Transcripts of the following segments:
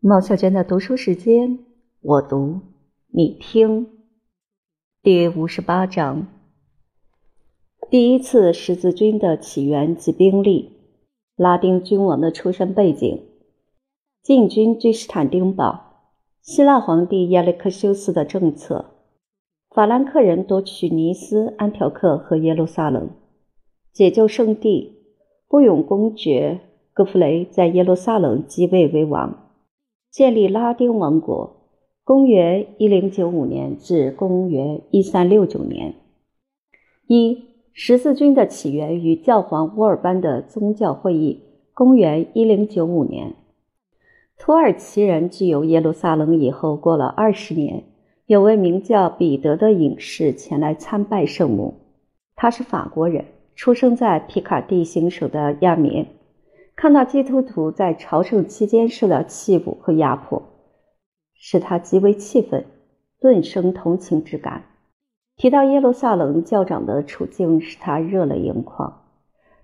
毛小娟的读书时间，我读你听。第五十八章：第一次十字军的起源及兵力，拉丁君王的出身背景，进军君士坦丁堡，希腊皇帝亚历克修斯的政策，法兰克人夺取尼斯、安条克和耶路撒冷，解救圣地，不勇公爵戈弗雷在耶路撒冷即位为王。建立拉丁王国，公元一零九五年至公元一三六九年。一十字军的起源于教皇乌尔班的宗教会议，公元一零九五年。土耳其人具有耶路撒冷以后，过了二十年，有位名叫彼得的隐士前来参拜圣母。他是法国人，出生在皮卡蒂行省的亚眠。看到基督徒在朝圣期间受到欺侮和压迫，使他极为气愤，顿生同情之感。提到耶路撒冷教长的处境，使他热泪盈眶。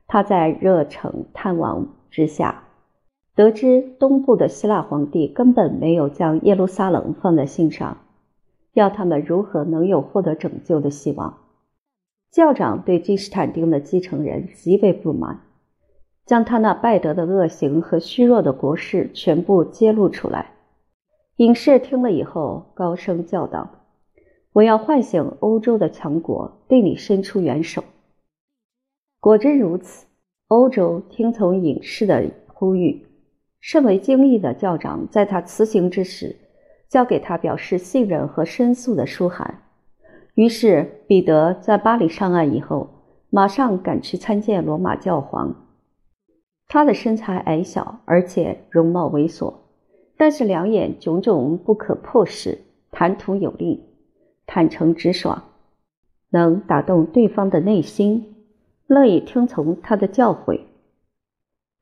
他在热诚探望之下，得知东部的希腊皇帝根本没有将耶路撒冷放在心上，要他们如何能有获得拯救的希望？教长对君士坦丁的继承人极为不满。将他那败德的恶行和虚弱的国事全部揭露出来。隐士听了以后，高声叫道：“我要唤醒欧洲的强国，对你伸出援手。”果真如此，欧洲听从隐士的呼吁。甚为惊异的教长在他辞行之时，交给他表示信任和申诉的书函。于是，彼得在巴黎上岸以后，马上赶去参见罗马教皇。他的身材矮小，而且容貌猥琐，但是两眼炯炯不可破视，谈吐有力，坦诚直爽，能打动对方的内心，乐意听从他的教诲。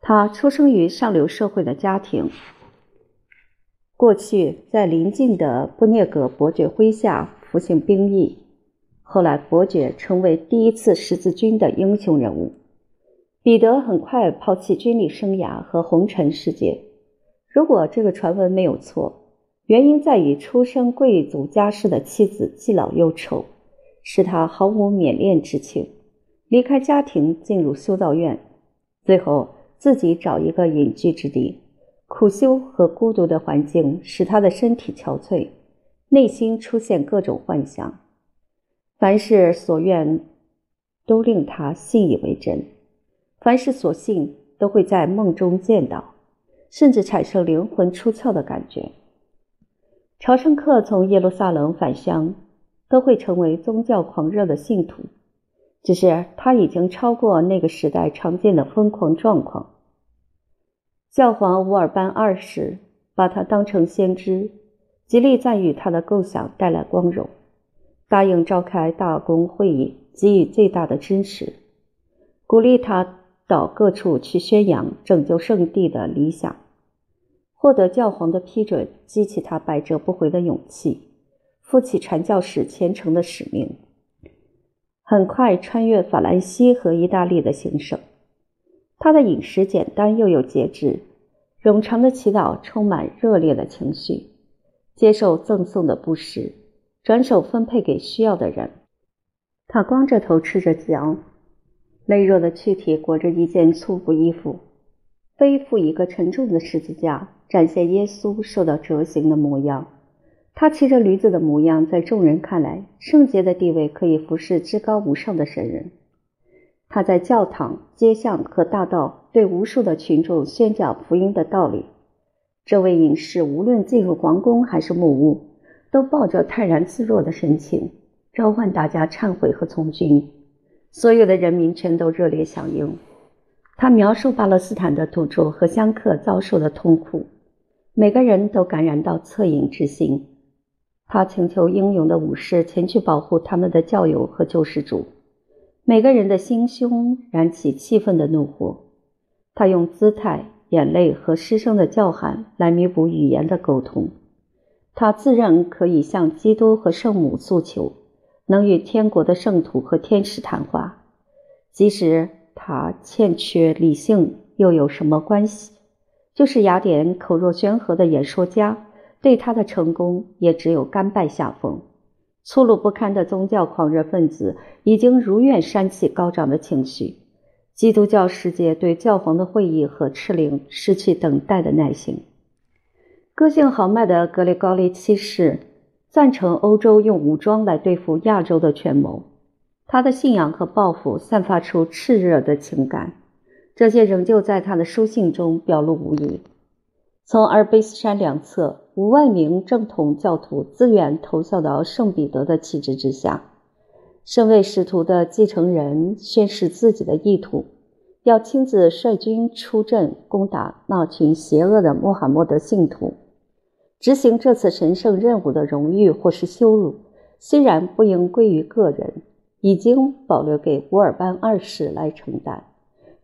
他出生于上流社会的家庭，过去在邻近的布涅格伯爵麾下服刑兵役，后来伯爵成为第一次十字军的英雄人物。彼得很快抛弃军旅生涯和红尘世界。如果这个传闻没有错，原因在于出身贵族家世的妻子既老又丑，使他毫无缅恋之情。离开家庭，进入修道院，最后自己找一个隐居之地，苦修和孤独的环境使他的身体憔悴，内心出现各种幻想。凡事所愿，都令他信以为真。凡是所信，都会在梦中见到，甚至产生灵魂出窍的感觉。朝圣客从耶路撒冷返乡，都会成为宗教狂热的信徒，只是他已经超过那个时代常见的疯狂状况。教皇乌尔班二世把他当成先知，极力赞誉他的构想带来光荣，答应召开大公会议，给予最大的支持，鼓励他。到各处去宣扬拯救圣地的理想，获得教皇的批准，激起他百折不回的勇气，负起传教士虔诚的使命。很快穿越法兰西和意大利的行省，他的饮食简单又有节制，冗长的祈祷充满热烈的情绪，接受赠送的布施，转手分配给需要的人。他光着头赤着脚。羸弱的躯体裹着一件粗布衣服，背负一个沉重的十字架，展现耶稣受到折刑的模样。他骑着驴子的模样，在众人看来，圣洁的地位可以服侍至高无上的神人。他在教堂、街巷和大道对无数的群众宣讲福音的道理。这位隐士无论进入皇宫还是木屋，都抱着泰然自若的神情，召唤大家忏悔和从军。所有的人民全都热烈响应。他描述巴勒斯坦的土著和香客遭受的痛苦，每个人都感染到恻隐之心。他请求英勇的武士前去保护他们的教友和救世主。每个人的心胸燃起气愤的怒火。他用姿态、眼泪和失声的叫喊来弥补语言的沟通。他自认可以向基督和圣母诉求。能与天国的圣徒和天使谈话，即使他欠缺理性，又有什么关系？就是雅典口若悬河的演说家，对他的成功也只有甘拜下风。粗鲁不堪的宗教狂热分子已经如愿煽起高涨的情绪，基督教世界对教皇的会议和敕令失去等待的耐心。个性豪迈的格雷高利七世赞成欧洲用武装来对付亚洲的权谋，他的信仰和抱负散发出炽热的情感。这些仍旧在他的书信中表露无遗。从阿尔卑斯山两侧，五万名正统教徒自愿投效到圣彼得的旗帜之下。身为使徒的继承人宣示自己的意图，要亲自率军出阵攻打那群邪恶的穆罕默德信徒。执行这次神圣任务的荣誉或是羞辱，虽然不应归于个人，已经保留给乌尔班二世来承担。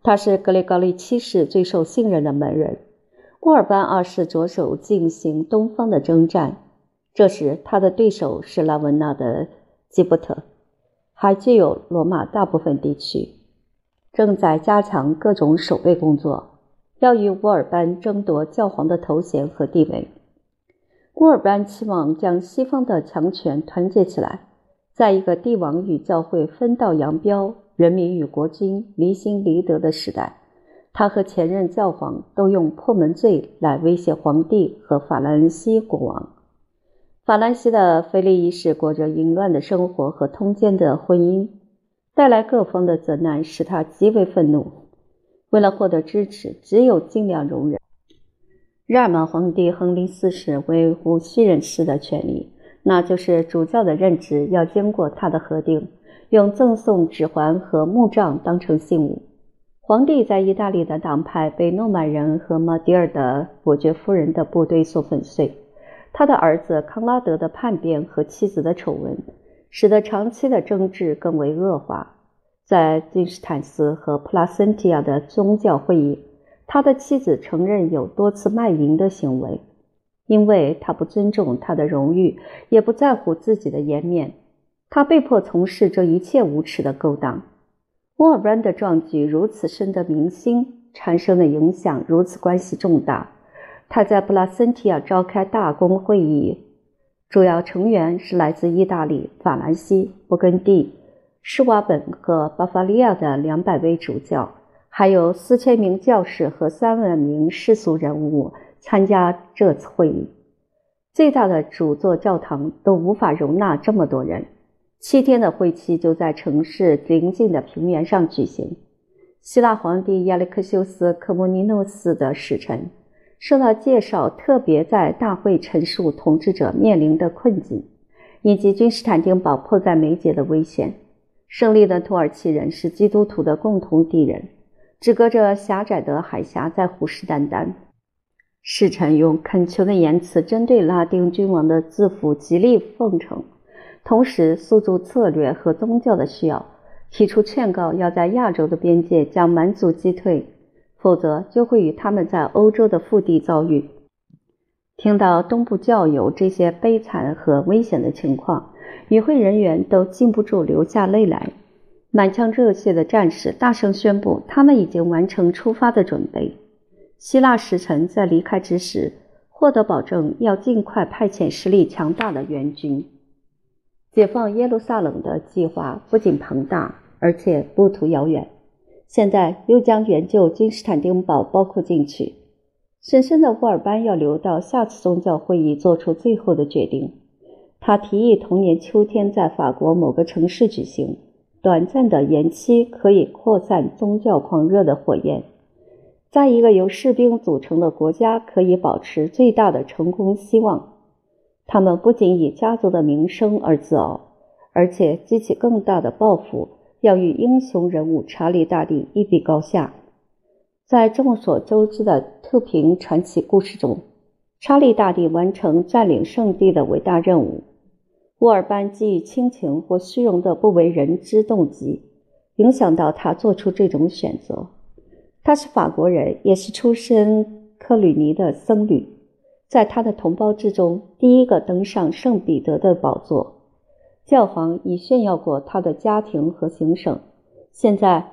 他是格雷高利七世最受信任的门人。乌尔班二世着手进行东方的征战，这时他的对手是拉文纳的吉布特，还具有罗马大部分地区，正在加强各种守备工作，要与乌尔班争夺教皇的头衔和地位。古尔班期望将西方的强权团结起来，在一个帝王与教会分道扬镳。人民与国君离心离德的时代，他和前任教皇都用破门罪来威胁皇帝和法兰西国王。法兰西的腓力一世过着淫乱的生活和通奸的婚姻，带来各方的责难，使他极为愤怒。为了获得支持，只有尽量容忍。日耳曼皇帝亨利四世维护虚人士的权利，那就是主教的任职要经过他的核定。用赠送指环和木杖当成信物。皇帝在意大利的党派被诺曼人和马迭尔的伯爵夫人的部队所粉碎。他的儿子康拉德的叛变和妻子的丑闻，使得长期的争执更为恶化。在君士坦斯和普拉森提亚的宗教会议，他的妻子承认有多次卖淫的行为，因为他不尊重他的荣誉，也不在乎自己的颜面。他被迫从事这一切无耻的勾当。沃尔班的壮举如此深得民心，产生的影响如此关系重大。他在布拉森提亚召开大公会议，主要成员是来自意大利、法兰西、勃艮第、施瓦本和巴伐利亚的两百位主教，还有四千名教士和三万名世俗人物参加这次会议。最大的主座教堂都无法容纳这么多人。七天的会期就在城市邻近的平原上举行。希腊皇帝亚历克修斯·科莫尼诺斯的使臣受到介绍，特别在大会陈述统治者面临的困境，以及君士坦丁堡迫在眉睫的危险。胜利的土耳其人是基督徒的共同敌人，只隔着狭窄的海峡在虎视眈眈。使臣用恳求的言辞针对拉丁君王的自负极力奉承。同时，诉诸策略和宗教的需要，提出劝告，要在亚洲的边界将蛮族击退，否则就会与他们在欧洲的腹地遭遇。听到东部教友这些悲惨和危险的情况，与会人员都禁不住流下泪来。满腔热血的战士大声宣布，他们已经完成出发的准备。希腊使臣在离开之时，获得保证，要尽快派遣实力强大的援军。解放耶路撒冷的计划不仅庞大，而且路途遥远。现在又将援救君士坦丁堡包括进去。深深的沃尔班要留到下次宗教会议做出最后的决定。他提议同年秋天在法国某个城市举行，短暂的延期可以扩散宗教狂热的火焰。在一个由士兵组成的国家，可以保持最大的成功希望。他们不仅以家族的名声而自傲，而且激起更大的抱负，要与英雄人物查理大帝一比高下。在众所周知的特平传奇故事中，查理大帝完成占领圣地的伟大任务。沃尔班基于亲情或虚荣的不为人知动机，影响到他做出这种选择。他是法国人，也是出身克吕尼的僧侣。在他的同胞之中，第一个登上圣彼得的宝座。教皇已炫耀过他的家庭和行省，现在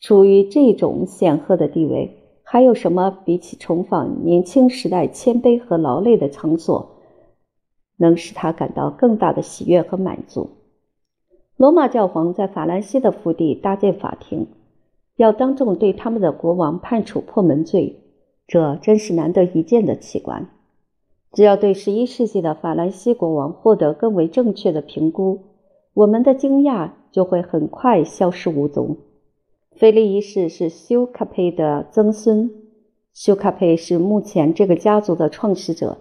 处于这种显赫的地位，还有什么比起重访年轻时代谦卑和劳累的场所，能使他感到更大的喜悦和满足？罗马教皇在法兰西的腹地搭建法庭，要当众对他们的国王判处破门罪，这真是难得一见的奇观。只要对十一世纪的法兰西国王获得更为正确的评估，我们的惊讶就会很快消失无踪。菲利一世是修卡佩的曾孙，修卡佩是目前这个家族的创始者。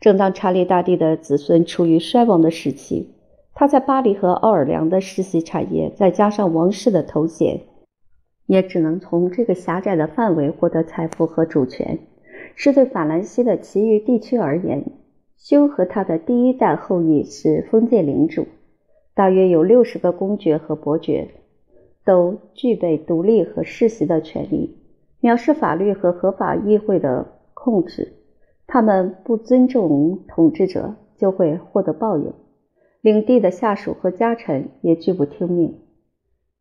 正当查理大帝的子孙处于衰亡的时期，他在巴黎和奥尔良的世袭产业，再加上王室的头衔，也只能从这个狭窄的范围获得财富和主权。是对法兰西的其余地区而言，修和他的第一代后裔是封建领主，大约有六十个公爵和伯爵，都具备独立和世袭的权利，藐视法律和合法议会的控制。他们不尊重统治者，就会获得报应。领地的下属和家臣也拒不听命。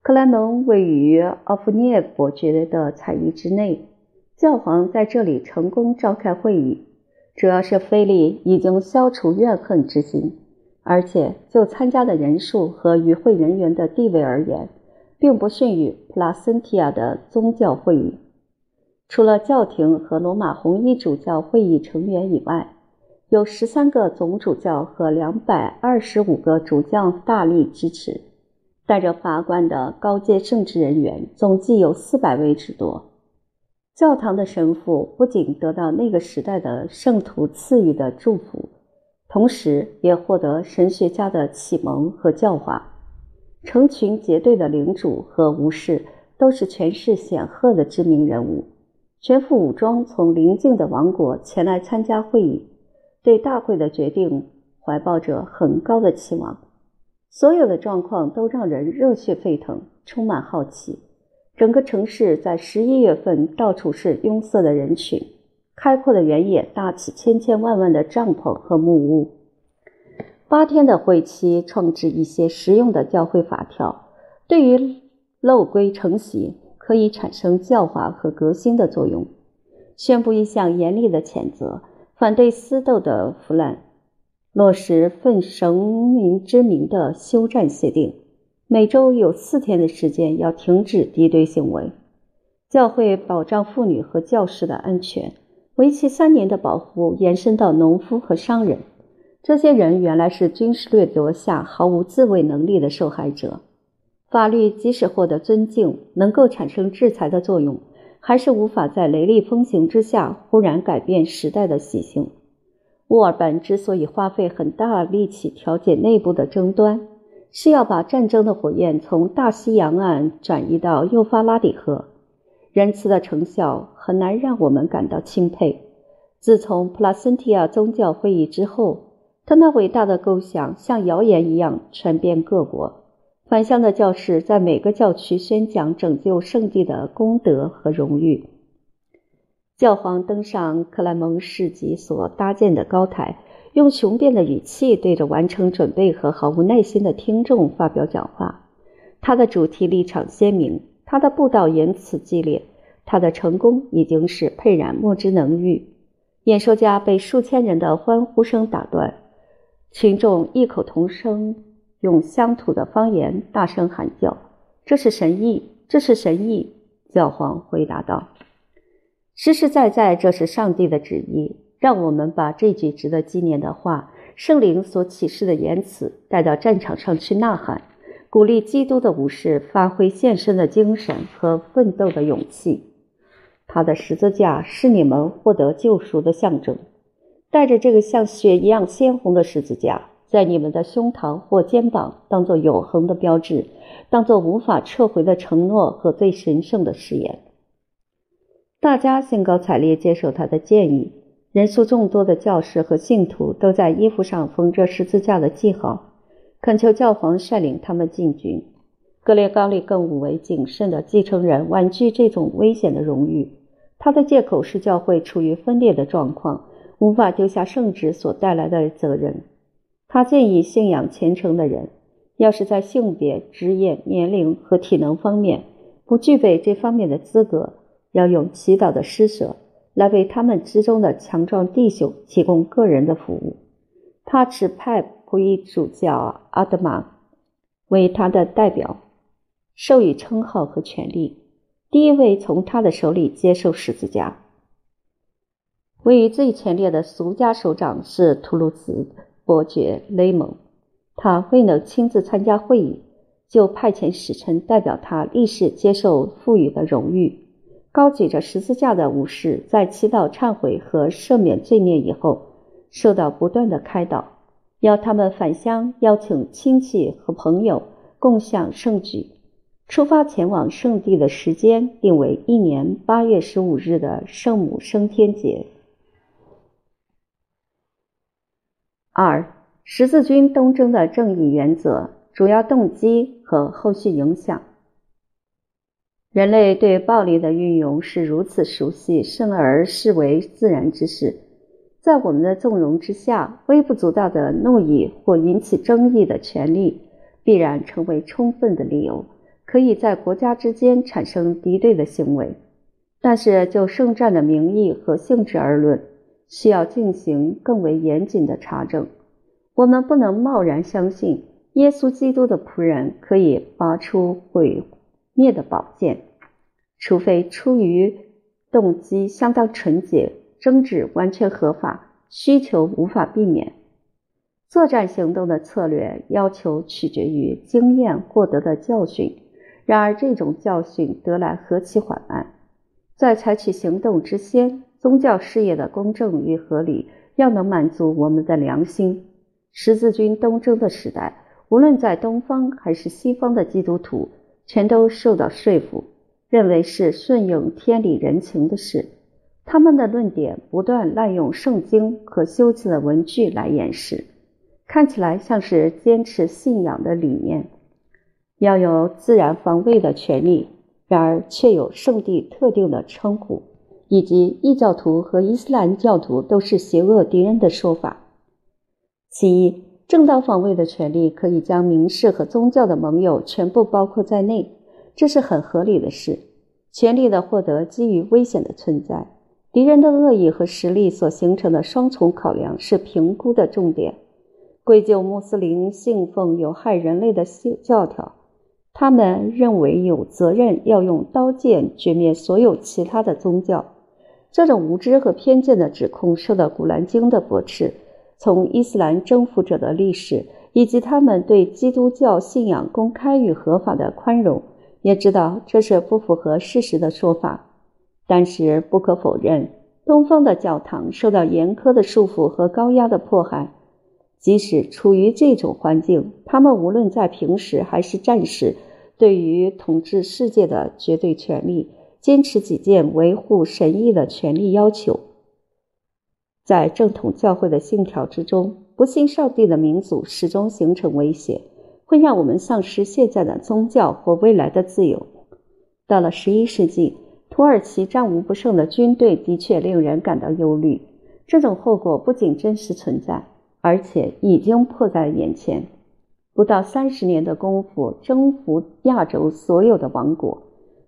克莱蒙位于奥夫涅伯爵的采邑之内。教皇在这里成功召开会议，主要是菲利已经消除怨恨之心，而且就参加的人数和与会人员的地位而言，并不逊于普拉森提亚的宗教会议。除了教廷和罗马红衣主教会议成员以外，有十三个总主教和两百二十五个主教大力支持。带着法官的高阶政治人员总计有四百位之多。教堂的神父不仅得到那个时代的圣徒赐予的祝福，同时也获得神学家的启蒙和教化。成群结队的领主和武士都是权势显赫的知名人物，全副武装从邻近的王国前来参加会议，对大会的决定怀抱着很高的期望。所有的状况都让人热血沸腾，充满好奇。整个城市在十一月份到处是拥塞的人群，开阔的原野搭起千千万万的帐篷和木屋。八天的会期创制一些实用的教会法条，对于漏规成习可以产生教化和革新的作用。宣布一项严厉的谴责，反对私斗的腐烂，落实奉神明之名的休战协定。每周有四天的时间要停止敌对行为。教会保障妇女和教师的安全，为期三年的保护延伸到农夫和商人。这些人原来是军事掠夺下毫无自卫能力的受害者。法律即使获得尊敬，能够产生制裁的作用，还是无法在雷厉风行之下忽然改变时代的习性。沃尔本之所以花费很大力气调解内部的争端。是要把战争的火焰从大西洋岸转移到幼发拉底河，仁慈的成效很难让我们感到钦佩。自从普拉森提亚宗教会议之后，他那伟大的构想像谣言一样传遍各国。返乡的教士在每个教区宣讲拯救圣地的功德和荣誉。教皇登上克莱蒙市集所搭建的高台。用雄辩的语气对着完成准备和毫无耐心的听众发表讲话。他的主题立场鲜明，他的布道言辞激烈，他的成功已经是沛然莫之能御。演说家被数千人的欢呼声打断，群众异口同声用乡土的方言大声喊叫：“这是神意，这是神意！”教皇回答道：“实实在在，这是上帝的旨意。”让我们把这句值得纪念的话，圣灵所启示的言辞带到战场上去呐喊，鼓励基督的武士发挥献身的精神和奋斗的勇气。他的十字架是你们获得救赎的象征。带着这个像血一样鲜红的十字架，在你们的胸膛或肩膀，当做永恒的标志，当做无法撤回的承诺和最神圣的誓言。大家兴高采烈接受他的建议。人数众多的教士和信徒都在衣服上缝着十字架的记号，恳求教皇率领他们进军。格列高利更五为谨慎的继承人婉拒这种危险的荣誉，他的借口是教会处于分裂的状况，无法丢下圣旨所带来的责任。他建议信仰虔诚的人，要是在性别、职业、年龄和体能方面不具备这方面的资格，要用祈祷的施舍来为他们之中的强壮弟兄提供个人的服务。他指派仆役主教阿德玛为他的代表，授予称号和权力。第一位从他的手里接受十字架。位于最前列的俗家首长是图卢兹伯爵雷蒙，他未能亲自参加会议，就派遣使臣代表他立誓接受赋予的荣誉。高举着十字架的武士在祈祷忏悔和赦免罪孽以后，受到不断的开导，要他们返乡，邀请亲戚和朋友共享圣举。出发前往圣地的时间定为一年八月十五日的圣母升天节。二、十字军东征的正义原则、主要动机和后续影响。人类对暴力的运用是如此熟悉，甚而视为自然之事，在我们的纵容之下，微不足道的怒意或引起争议的权利，必然成为充分的理由。可以在国家之间产生敌对的行为，但是就圣战的名义和性质而论，需要进行更为严谨的查证。我们不能贸然相信耶稣基督的仆人可以拔出毁灭的宝剑，除非出于动机相当纯洁、争执完全合法、需求无法避免。作战行动的策略要求取决于经验获得的教训。然而，这种教训得来何其缓慢！在采取行动之先，宗教事业的公正与合理要能满足我们的良心。十字军东征的时代，无论在东方还是西方的基督徒，全都受到说服，认为是顺应天理人情的事。他们的论点不断滥用圣经和修辞的文句来掩饰，看起来像是坚持信仰的理念。要有自然防卫的权利，然而却有圣地特定的称呼，以及异教徒和伊斯兰教徒都是邪恶敌人的说法。其一，正当防卫的权利可以将民事和宗教的盟友全部包括在内，这是很合理的事。权力的获得基于危险的存在，敌人的恶意和实力所形成的双重考量是评估的重点。归咎穆斯林信奉有害人类的教条。他们认为有责任要用刀剑绝灭所有其他的宗教。这种无知和偏见的指控受到《古兰经》的驳斥。从伊斯兰征服者的历史以及他们对基督教信仰公开与合法的宽容，也知道这是不符合事实的说法。但是不可否认，东方的教堂受到严苛的束缚和高压的迫害。即使处于这种环境，他们无论在平时还是战时。对于统治世界的绝对权利，坚持己见，维护神意的权利要求，在正统教会的信条之中，不信上帝的民族始终形成威胁，会让我们丧失现在的宗教或未来的自由。到了十一世纪，土耳其战无不胜的军队的确令人感到忧虑。这种后果不仅真实存在，而且已经迫在眼前。不到三十年的功夫，征服亚洲所有的王国，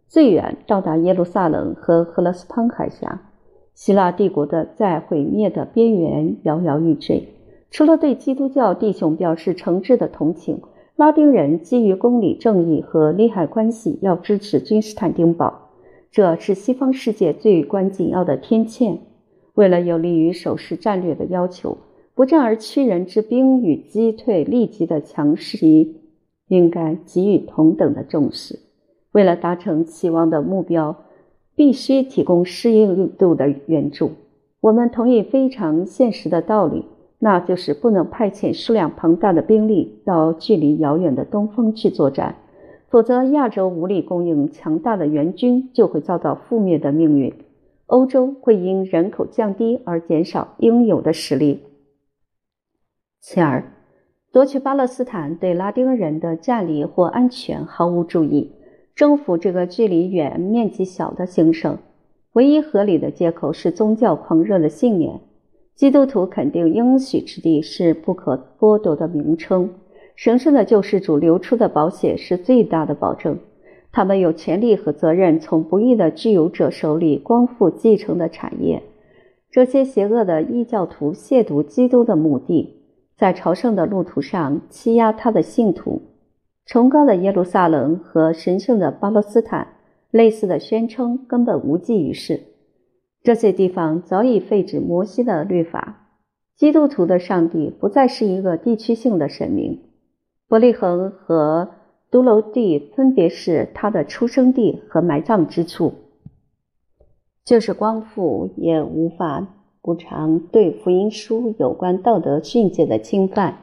最远到达耶路撒冷和赫勒斯滂海峡，希腊帝国的在毁灭的边缘摇摇欲坠。除了对基督教弟兄表示诚挚的同情，拉丁人基于公理正义和利害关系，要支持君士坦丁堡，这是西方世界最关紧要的天堑。为了有利于守势战略的要求。不战而屈人之兵与击退立即的强势，应该给予同等的重视。为了达成期望的目标，必须提供适应度的援助。我们同意非常现实的道理，那就是不能派遣数量庞大的兵力到距离遥远的东方去作战，否则亚洲无力供应强大的援军，就会遭到覆灭的命运。欧洲会因人口降低而减少应有的实力。其二，夺取巴勒斯坦对拉丁人的占领或安全毫无注意。征服这个距离远、面积小的行省，唯一合理的借口是宗教狂热的信念。基督徒肯定应许之地是不可剥夺的名称，神圣的救世主流出的宝血是最大的保证。他们有权利和责任从不义的具有者手里光复继承的产业。这些邪恶的异教徒亵渎基督的目的，在朝圣的路途上欺压他的信徒。崇高的耶路撒冷和神圣的巴勒斯坦，类似的宣称根本无济于事。这些地方早已废止摩西的律法。基督徒的上帝不再是一个地区性的神明。伯利恒和都楼地分别是他的出生地和埋葬之处。就是光复也无法补偿对福音书有关道德训诫的侵犯。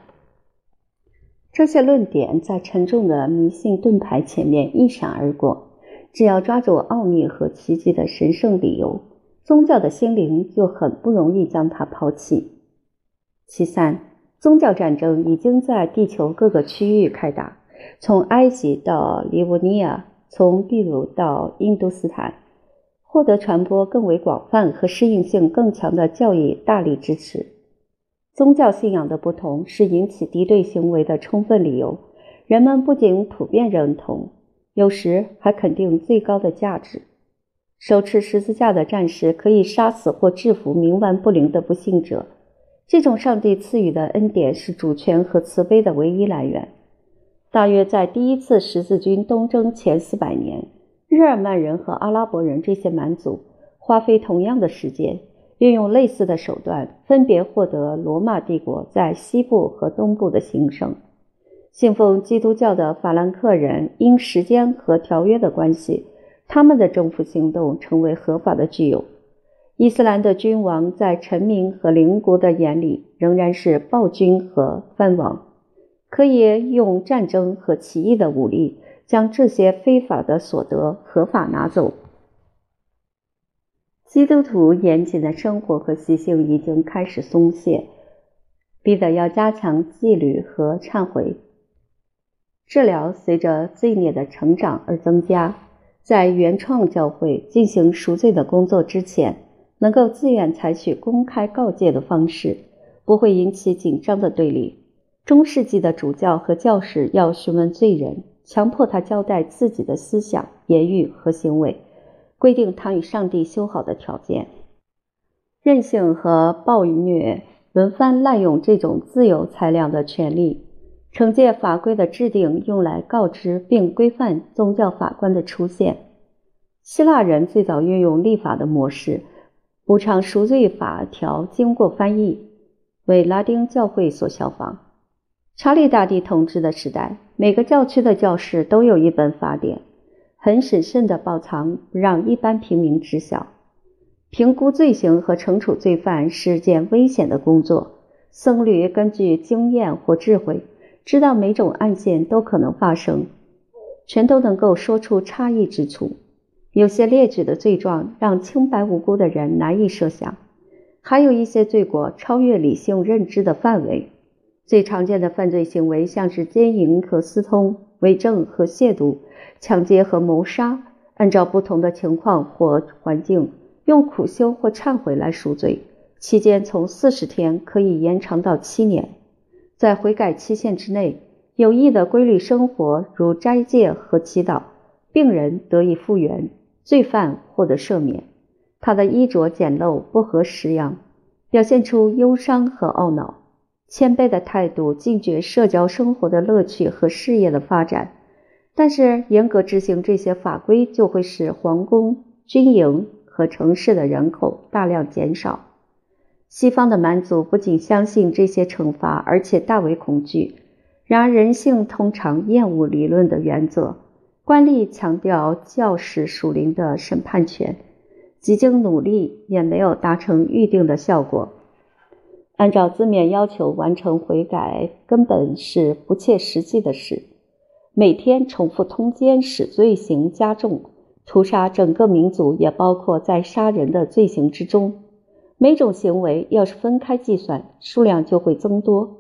这些论点在沉重的迷信盾牌前面一闪而过。只要抓住奥秘和奇迹的神圣理由，宗教的心灵就很不容易将它抛弃。其三，宗教战争已经在地球各个区域开打，从埃及到利沃尼亚，从秘鲁到印度斯坦。获得传播更为广泛和适应性更强的教义大力支持。宗教信仰的不同是引起敌对行为的充分理由。人们不仅普遍认同，有时还肯定最高的价值。手持十字架的战士可以杀死或制服冥顽不灵的不幸者。这种上帝赐予的恩典是主权和慈悲的唯一来源。大约在第一次十字军东征前四百年。日耳曼人和阿拉伯人这些蛮族花费同样的时间，运用类似的手段，分别获得罗马帝国在西部和东部的兴盛。信奉基督教的法兰克人因时间和条约的关系，他们的征服行动成为合法的具有。伊斯兰的君王在臣民和邻国的眼里仍然是暴君和藩王，可以用战争和起义的武力。将这些非法的所得合法拿走。基督徒严谨的生活和习性已经开始松懈，逼得要加强纪律和忏悔。治疗随着罪孽的成长而增加。在原创教会进行赎罪的工作之前，能够自愿采取公开告诫的方式，不会引起紧张的对立。中世纪的主教和教士要询问罪人。强迫他交代自己的思想、言语和行为，规定他与上帝修好的条件。任性和暴虐轮番滥用这种自由裁量的权利。惩戒法规的制定用来告知并规范宗教法官的出现。希腊人最早运用立法的模式，补偿赎罪法条经过翻译，为拉丁教会所效仿。查理大帝统治的时代。每个教区的教士都有一本法典，很审慎地保藏，不让一般平民知晓。评估罪行和惩处罪犯是件危险的工作。僧侣根据经验或智慧，知道每种案件都可能发生，全都能够说出差异之处。有些列举的罪状让清白无辜的人难以设想，还有一些罪过超越理性认知的范围。最常见的犯罪行为像是奸淫和私通、伪证和亵渎、抢劫和谋杀。按照不同的情况或环境，用苦修或忏悔来赎罪，期间从四十天可以延长到七年。在悔改期限之内，有益的规律生活，如斋戒和祈祷，病人得以复原，罪犯获得赦免。他的衣着简陋，不合时样，表现出忧伤和懊恼。谦卑的态度，拒绝社交生活的乐趣和事业的发展，但是严格执行这些法规，就会使皇宫、军营和城市的人口大量减少。西方的蛮族不仅相信这些惩罚，而且大为恐惧。然而，人性通常厌恶理论的原则，官吏强调教士属灵的审判权，几经努力也没有达成预定的效果。按照字面要求完成悔改，根本是不切实际的事。每天重复通奸，使罪行加重；屠杀整个民族，也包括在杀人的罪行之中。每种行为要是分开计算，数量就会增多。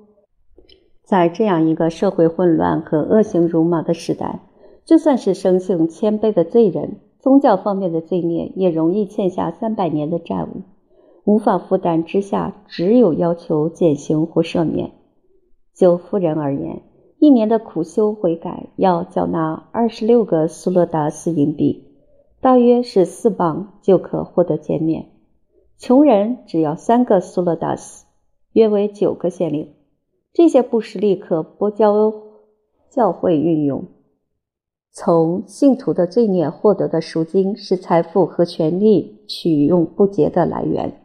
在这样一个社会混乱和恶行如麻的时代，就算是生性谦卑的罪人，宗教方面的罪孽也容易欠下三百年的债务。无法负担之下，只有要求减刑或赦免。就富人而言，一年的苦修悔改要缴纳二十六个苏勒达斯银币，大约是四磅，就可获得减免。穷人只要三个苏勒达斯，约为九个县令。这些布施立刻拨交教会运用。从信徒的罪孽获得的赎金是财富和权力取用不竭的来源。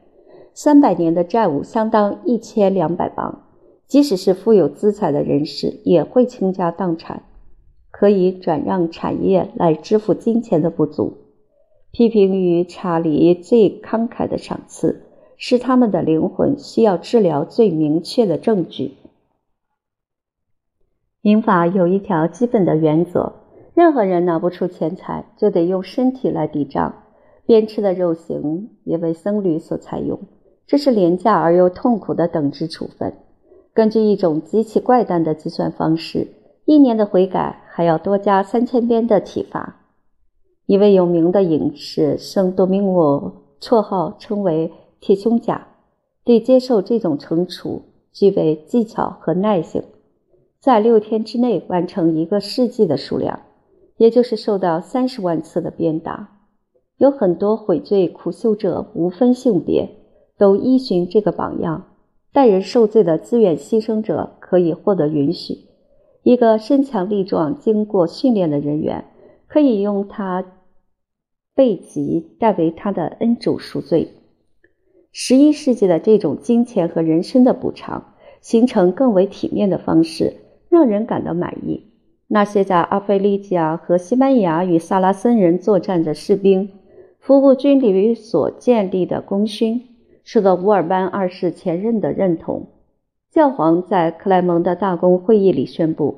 三百年的债务相当一千两百磅，即使是富有资产的人士也会倾家荡产，可以转让产业来支付金钱的不足。批评与查理最慷慨的赏赐，是他们的灵魂需要治疗最明确的证据。民法有一条基本的原则。任何人拿不出钱财，就得用身体来抵账。鞭笞的肉刑也为僧侣所采用，这是廉价而又痛苦的等值处分。根据一种极其怪诞的计算方式，一年的悔改还要多加三千鞭的体罚。一位有名的隐士圣多明沃，绰号称为“铁胸甲”，对接受这种惩处具备技巧和耐性，在六天之内完成一个世纪的数量。也就是受到三十万次的鞭打，有很多悔罪苦修者无分性别，都依循这个榜样。代人受罪的自愿牺牲者可以获得允许。一个身强力壮、经过训练的人员，可以用他背脊代为他的恩主赎罪。十一世纪的这种金钱和人身的补偿，形成更为体面的方式，让人感到满意。那些在阿非利加和西班牙与萨拉森人作战的士兵，服务军旅所建立的功勋，受到乌尔班二世前任的认同。教皇在克莱蒙的大公会议里宣布，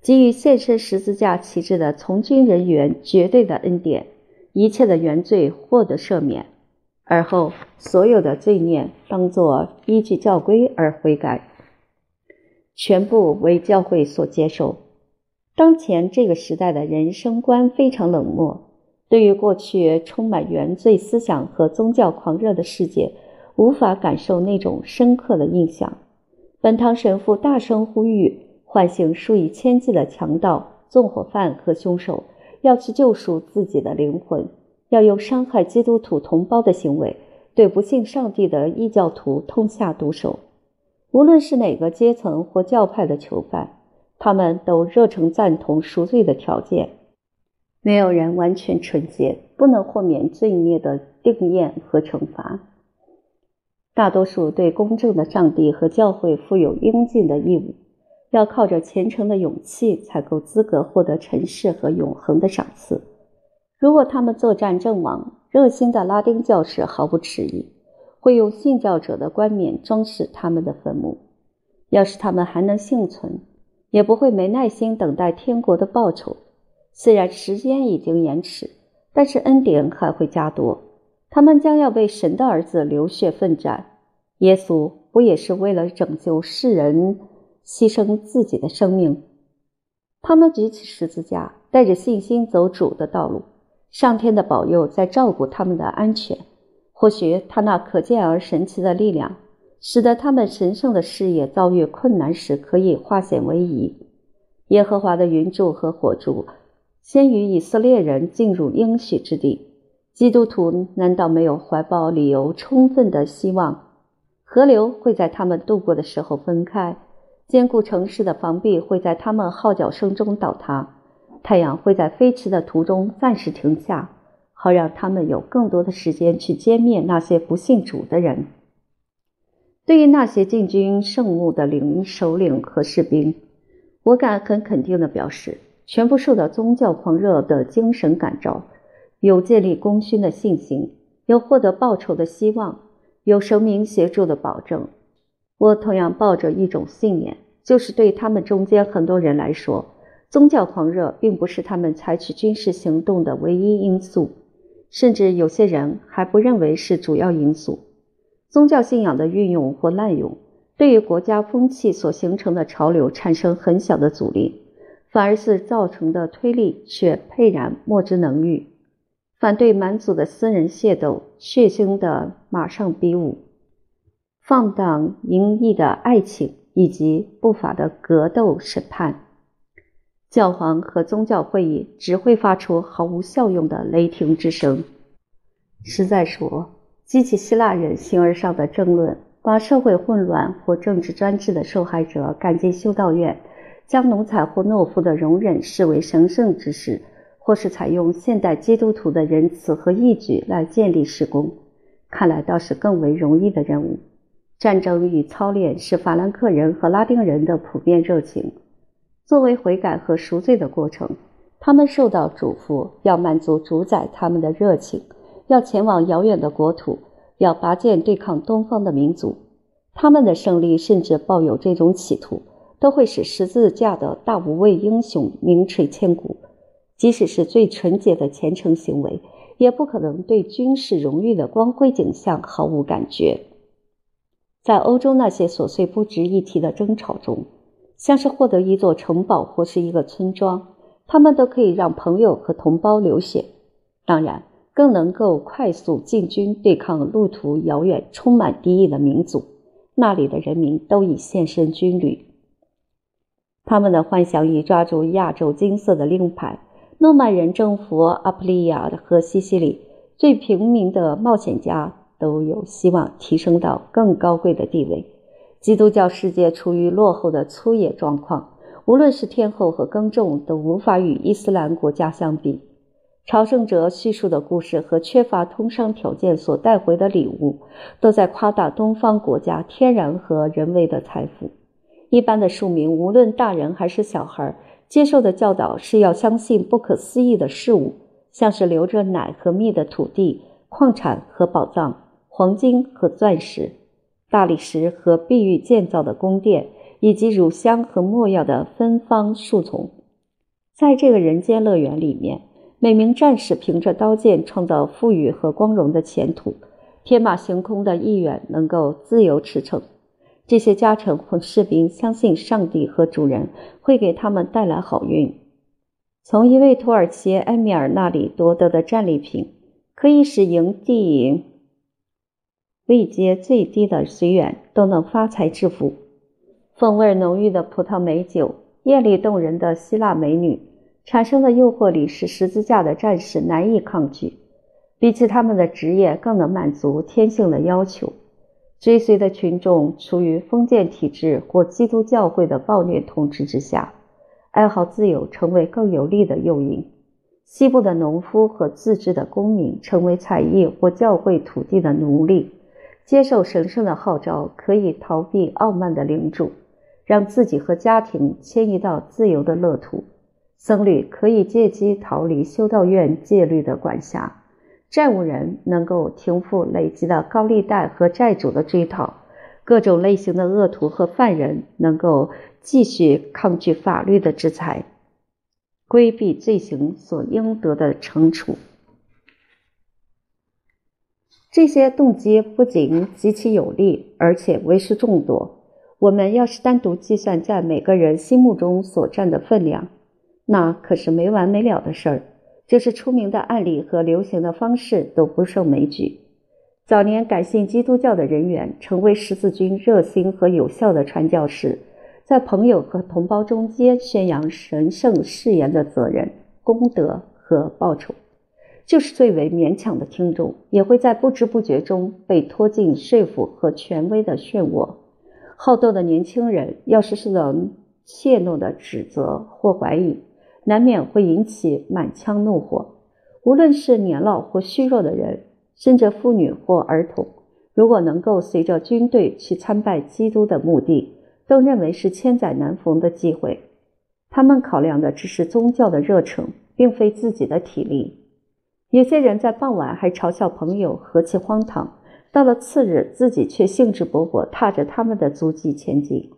给予献身十字架旗帜的从军人员绝对的恩典，一切的原罪获得赦免，而后所有的罪孽当作依据教规而悔改，全部为教会所接受。当前这个时代的人生观非常冷漠，对于过去充满原罪思想和宗教狂热的世界，无法感受那种深刻的印象。本堂神父大声呼吁，唤醒数以千计的强盗、纵火犯和凶手，要去救赎自己的灵魂，要用伤害基督徒同胞的行为，对不信上帝的异教徒痛下毒手。无论是哪个阶层或教派的囚犯。他们都热诚赞同赎罪的条件。没有人完全纯洁，不能豁免罪孽的定验和惩罚。大多数对公正的上帝和教会负有应尽的义务，要靠着虔诚的勇气才够资格获得尘世和永恒的赏赐。如果他们作战阵亡，热心的拉丁教士毫不迟疑，会用信教者的冠冕装饰他们的坟墓。要是他们还能幸存，也不会没耐心等待天国的报酬。虽然时间已经延迟，但是恩典还会加多。他们将要为神的儿子流血奋战。耶稣不也是为了拯救世人牺牲自己的生命？他们举起十字架，带着信心走主的道路。上天的保佑在照顾他们的安全。或许他那可见而神奇的力量。使得他们神圣的事业遭遇困难时，可以化险为夷。耶和华的云柱和火柱，先于以色列人进入应许之地。基督徒难道没有怀抱理由充分的希望？河流会在他们渡过的时候分开，坚固城市的防壁会在他们号角声中倒塌，太阳会在飞驰的途中暂时停下，好让他们有更多的时间去歼灭那些不信主的人。对于那些进军圣墓的领首领和士兵，我敢很肯定地表示，全部受到宗教狂热的精神感召，有建立功勋的信心，有获得报酬的希望，有神明协助的保证。我同样抱着一种信念，就是对他们中间很多人来说，宗教狂热并不是他们采取军事行动的唯一因素，甚至有些人还不认为是主要因素。宗教信仰的运用或滥用，对于国家风气所形成的潮流产生很小的阻力，反而是造成的推力却沛然莫之能御。反对满族的私人械斗、血腥的马上比武、放荡淫逸的爱情以及不法的格斗审判，教皇和宗教会议只会发出毫无效用的雷霆之声。实在说，激起希腊人形而上的争论，把社会混乱或政治专制的受害者赶进修道院，将奴才或懦夫的容忍视为神圣之事，或是采用现代基督徒的仁慈和义举来建立施工，看来倒是更为容易的任务。战争与操练是法兰克人和拉丁人的普遍热情。作为悔改和赎罪的过程，他们受到嘱咐要满足主宰他们的热情，要前往遥远的国土，要拔剑对抗东方的民族。他们的胜利甚至抱有这种企图，都会使十字架的大无畏英雄名垂千古。即使是最纯洁的虔诚行为，也不可能对军事荣誉的光辉景象毫无感觉。在欧洲那些琐碎不值一提的争吵中，像是获得一座城堡或是一个村庄，他们都可以让朋友和同胞流血。当然，更能够快速进军对抗路途遥远、充满敌意的民族。那里的人民都已献身军旅。他们的幻想已抓住亚洲金色的令牌。诺曼人征服阿普利亚和西西里，最平民的冒险家。都有希望提升到更高贵的地位。基督教世界处于落后的粗野状况，无论是天后和耕种，都无法与伊斯兰国家相比。朝圣者叙述的故事和缺乏通商条件所带回的礼物，都在夸大东方国家天然和人为的财富。一般的庶民，无论大人还是小孩，接受的教导是要相信不可思议的事物，像是流着奶和蜜的土地、矿产和宝藏。黄金和钻石、大理石和碧玉建造的宫殿，以及乳香和墨药的芬芳树丛，在这个人间乐园里面，每名战士凭着刀剑创造富裕和光荣的前途，天马行空的意愿能够自由驰骋。这些家臣和士兵相信上帝和主人会给他们带来好运。从一位土耳其埃米尔那里夺得的战利品，可以使营地。位阶最低的随员都能发财致富。风味浓郁的葡萄美酒，艳丽动人的希腊美女，产生的诱惑力使十字架的战士难以抗拒。比起他们的职业，更能满足天性的要求。追随的群众处于封建体制或基督教会的暴虐统治之下，爱好自由成为更有利的诱因。西部的农夫和自治的公民成为采邑或教会土地的奴隶。接受神圣的号召，可以逃避傲慢的领主，让自己和家庭迁移到自由的乐土。僧侣可以借机逃离修道院戒律的管辖，债务人能够停付累积的高利贷和债主的追讨，各种类型的恶徒和犯人能够继续抗拒法律的制裁，规避罪行所应得的惩处。这些动机不仅极其有利，而且为数众多。我们要是单独计算在每个人心目中所占的分量，那可是没完没了的事儿。就是出名的案例和流行的方式都不胜枚举。早年改信基督教的人员，成为十字军热心和有效的传教士，在朋友和同胞中间宣扬神圣誓言的责任、功德和报酬。就是最为勉强的听众，也会在不知不觉中被拖进说服和权威的漩涡。好斗的年轻人要是受到怯懦的指责或怀疑，难免会引起满腔怒火。无论是年老或虚弱的人，甚至妇女或儿童，如果能够随着军队去参拜基督的墓地，都认为是千载难逢的机会。他们考量的只是宗教的热诚，并非自己的体力。有些人在傍晚还嘲笑朋友何其荒唐，到了次日自己却兴致勃勃踏着他们的足迹前进。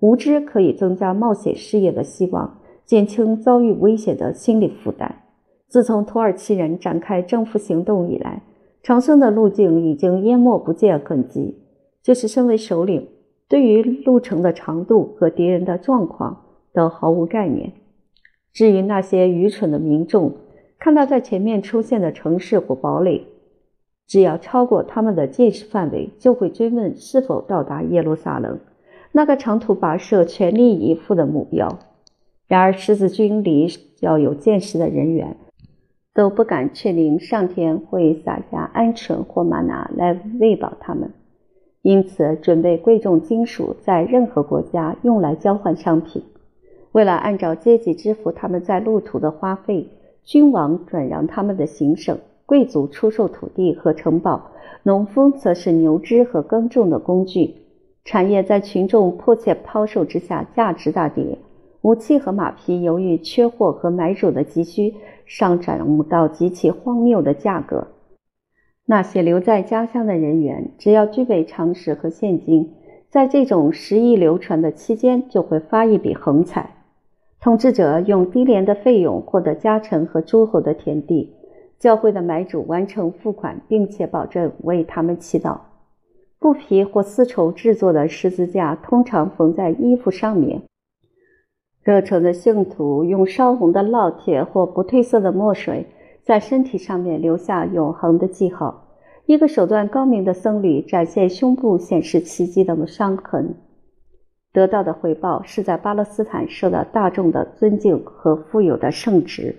无知可以增加冒险事业的希望，减轻遭遇危险的心理负担。自从土耳其人展开征服行动以来，长生的路径已经淹没不见痕迹。就是身为首领，对于路程的长度和敌人的状况都毫无概念。至于那些愚蠢的民众，看到在前面出现的城市或堡垒，只要超过他们的见识范围，就会追问是否到达耶路撒冷，那个长途跋涉、全力以赴的目标。然而，十字军里较有见识的人员都不敢确定上天会洒下鹌鹑或玛瑙来喂饱他们，因此准备贵重金属在任何国家用来交换商品。为了按照阶级支付他们在路途的花费，君王转让他们的行省，贵族出售土地和城堡，农夫则是牛只和耕种的工具。产业在群众迫切抛售之下价值大跌。武器和马匹由于缺货和买主的急需，上涨到极其荒谬的价格。那些留在家乡的人员，只要具备常识和现金，在这种时易流传的期间，就会发一笔横财。统治者用低廉的费用获得家臣和诸侯的田地，教会的买主完成付款，并且保证为他们祈祷。布皮或丝绸制作的十字架通常缝在衣服上面。热诚的信徒用烧红的烙铁或不褪色的墨水，在身体上面留下永恒的记号。一个手段高明的僧侣展现胸部显示奇迹的伤痕，得到的回报是在巴勒斯坦受到大众的尊敬和富有的圣职。